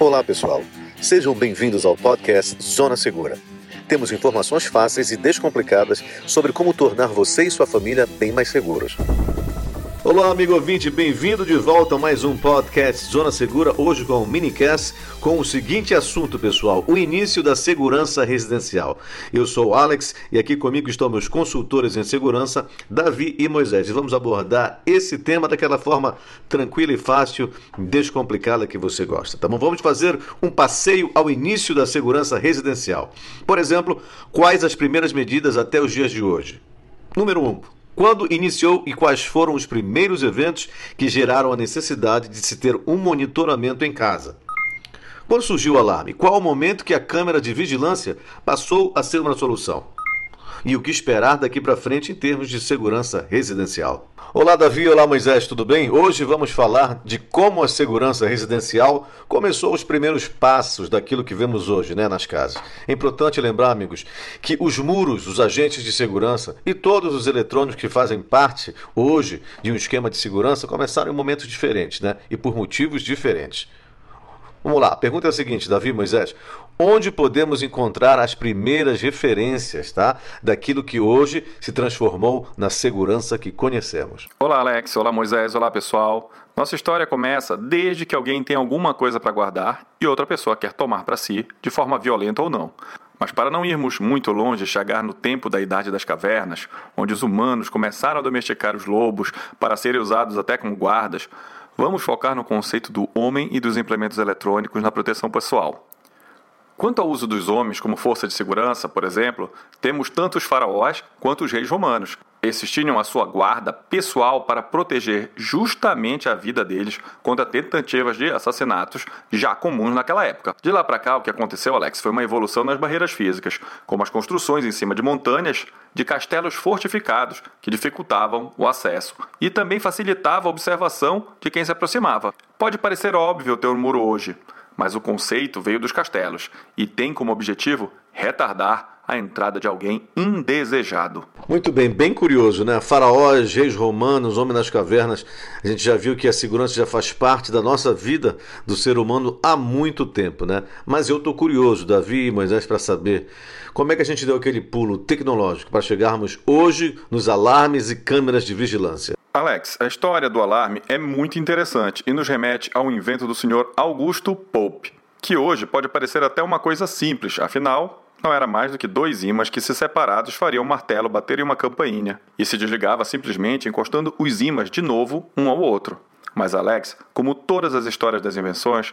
Olá, pessoal. Sejam bem-vindos ao podcast Zona Segura. Temos informações fáceis e descomplicadas sobre como tornar você e sua família bem mais seguros. Olá, amigo ouvinte, bem-vindo de volta a mais um podcast Zona Segura, hoje com o minicast com o seguinte assunto, pessoal: o início da segurança residencial. Eu sou o Alex e aqui comigo estão meus consultores em segurança, Davi e Moisés. E vamos abordar esse tema daquela forma tranquila e fácil, descomplicada que você gosta, tá bom? Vamos fazer um passeio ao início da segurança residencial. Por exemplo, quais as primeiras medidas até os dias de hoje? Número 1. Um, quando iniciou e quais foram os primeiros eventos que geraram a necessidade de se ter um monitoramento em casa? Quando surgiu o alarme, qual o momento que a câmera de vigilância passou a ser uma solução? E o que esperar daqui para frente em termos de segurança residencial? Olá, Davi. Olá, Moisés. Tudo bem? Hoje vamos falar de como a segurança residencial começou os primeiros passos daquilo que vemos hoje né, nas casas. É importante lembrar, amigos, que os muros, os agentes de segurança e todos os eletrônicos que fazem parte hoje de um esquema de segurança começaram em momentos diferentes né, e por motivos diferentes. Vamos lá, a pergunta é a seguinte, Davi Moisés: onde podemos encontrar as primeiras referências, tá, daquilo que hoje se transformou na segurança que conhecemos? Olá, Alex. Olá, Moisés. Olá, pessoal. Nossa história começa desde que alguém tem alguma coisa para guardar e outra pessoa quer tomar para si, de forma violenta ou não. Mas para não irmos muito longe, chegar no tempo da Idade das Cavernas, onde os humanos começaram a domesticar os lobos para serem usados até como guardas, Vamos focar no conceito do homem e dos implementos eletrônicos na proteção pessoal. Quanto ao uso dos homens como força de segurança, por exemplo, temos tanto os faraós quanto os reis romanos, esses tinham a sua guarda pessoal para proteger justamente a vida deles contra tentativas de assassinatos já comuns naquela época. De lá para cá, o que aconteceu, Alex, foi uma evolução nas barreiras físicas, como as construções em cima de montanhas de castelos fortificados que dificultavam o acesso e também facilitava a observação de quem se aproximava. Pode parecer óbvio ter um muro hoje, mas o conceito veio dos castelos e tem como objetivo retardar a entrada de alguém indesejado. Muito bem, bem curioso, né? Faraós, reis romanos, homem das cavernas. A gente já viu que a segurança já faz parte da nossa vida do ser humano há muito tempo, né? Mas eu estou curioso, Davi e Moisés, para saber como é que a gente deu aquele pulo tecnológico para chegarmos hoje nos alarmes e câmeras de vigilância. Alex, a história do alarme é muito interessante e nos remete ao invento do senhor Augusto Pope, que hoje pode parecer até uma coisa simples, afinal, não era mais do que dois ímãs que, se separados, fariam um martelo bater em uma campainha, e se desligava simplesmente encostando os ímãs de novo um ao outro. Mas Alex, como todas as histórias das invenções,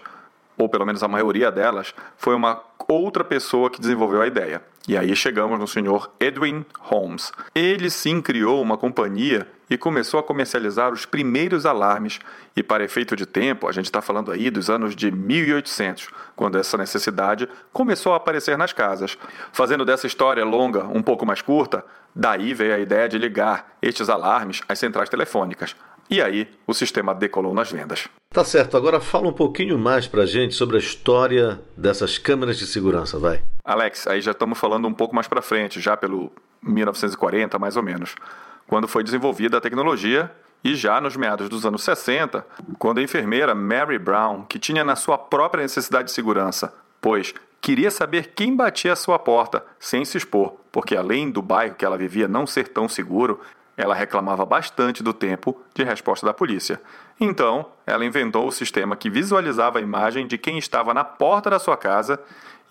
ou pelo menos a maioria delas, foi uma outra pessoa que desenvolveu a ideia. E aí chegamos no senhor Edwin Holmes. Ele sim criou uma companhia e começou a comercializar os primeiros alarmes. E para efeito de tempo, a gente está falando aí dos anos de 1800, quando essa necessidade começou a aparecer nas casas. Fazendo dessa história longa um pouco mais curta, daí veio a ideia de ligar estes alarmes às centrais telefônicas. E aí o sistema decolou nas vendas. Tá certo, agora fala um pouquinho mais pra gente sobre a história dessas câmeras de segurança, vai. Alex, aí já estamos falando um pouco mais para frente, já pelo 1940 mais ou menos, quando foi desenvolvida a tecnologia e já nos meados dos anos 60, quando a enfermeira Mary Brown, que tinha na sua própria necessidade de segurança, pois queria saber quem batia a sua porta sem se expor, porque além do bairro que ela vivia não ser tão seguro, ela reclamava bastante do tempo de resposta da polícia. Então, ela inventou o sistema que visualizava a imagem de quem estava na porta da sua casa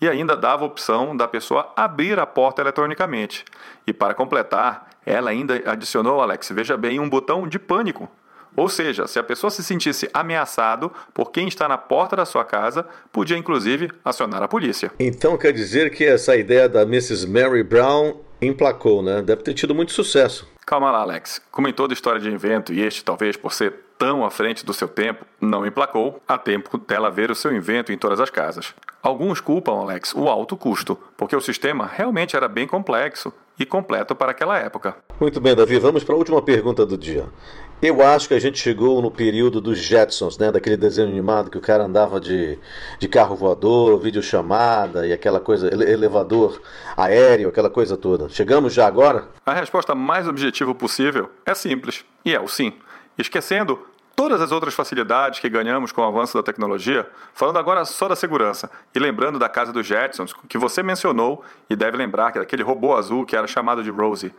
e ainda dava a opção da pessoa abrir a porta eletronicamente. E para completar, ela ainda adicionou, Alex, veja bem, um botão de pânico. Ou seja, se a pessoa se sentisse ameaçado por quem está na porta da sua casa, podia inclusive acionar a polícia. Então quer dizer que essa ideia da Mrs. Mary Brown emplacou, né? Deve ter tido muito sucesso. Calma lá, Alex. Como em toda história de invento, e este talvez por ser tão à frente do seu tempo, não emplacou a tempo dela ver o seu invento em todas as casas. Alguns culpam, Alex, o alto custo, porque o sistema realmente era bem complexo e completo para aquela época. Muito bem, Davi, vamos para a última pergunta do dia. Eu acho que a gente chegou no período dos Jetsons, né? Daquele desenho animado que o cara andava de, de carro voador, videochamada e aquela coisa, elevador aéreo, aquela coisa toda. Chegamos já agora? A resposta mais objetiva possível é simples, e é o sim. Esquecendo todas as outras facilidades que ganhamos com o avanço da tecnologia, falando agora só da segurança e lembrando da casa dos Jetsons, que você mencionou e deve lembrar que daquele robô azul que era chamado de Rosie.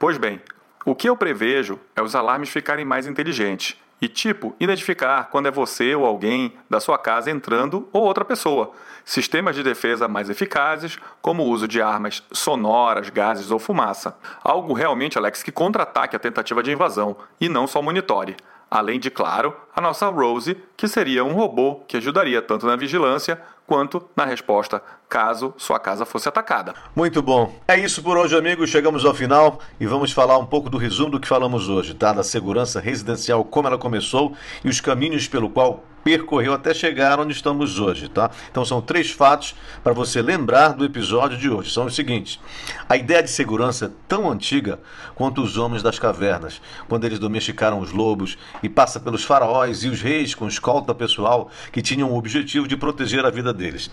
Pois bem, o que eu prevejo é os alarmes ficarem mais inteligentes e, tipo, identificar quando é você ou alguém da sua casa entrando ou outra pessoa. Sistemas de defesa mais eficazes, como o uso de armas sonoras, gases ou fumaça. Algo realmente, Alex, que contra-ataque a tentativa de invasão e não só monitore. Além de, claro, a nossa Rose, que seria um robô que ajudaria tanto na vigilância quanto na resposta caso sua casa fosse atacada. Muito bom. É isso por hoje, amigos. Chegamos ao final e vamos falar um pouco do resumo do que falamos hoje, tá? Da segurança residencial, como ela começou e os caminhos pelo qual percorreu até chegar onde estamos hoje, tá? Então são três fatos para você lembrar do episódio de hoje. São os seguintes: a ideia de segurança é tão antiga quanto os homens das cavernas, quando eles domesticaram os lobos, e passa pelos faraós e os reis com escolta pessoal que tinham o objetivo de proteger a vida deles.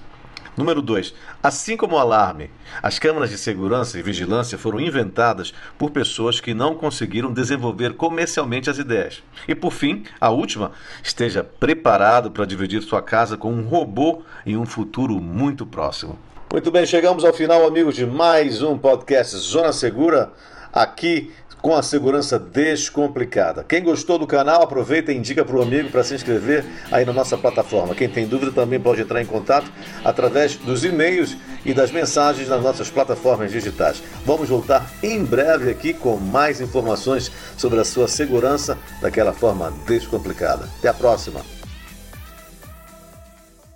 Número 2. Assim como o alarme, as câmeras de segurança e vigilância foram inventadas por pessoas que não conseguiram desenvolver comercialmente as ideias. E por fim, a última, esteja preparado para dividir sua casa com um robô em um futuro muito próximo. Muito bem, chegamos ao final, amigos, de mais um podcast Zona Segura, aqui com a segurança descomplicada. Quem gostou do canal, aproveita e indica para o amigo para se inscrever aí na nossa plataforma. Quem tem dúvida também pode entrar em contato através dos e-mails e das mensagens nas nossas plataformas digitais. Vamos voltar em breve aqui com mais informações sobre a sua segurança daquela forma descomplicada. Até a próxima!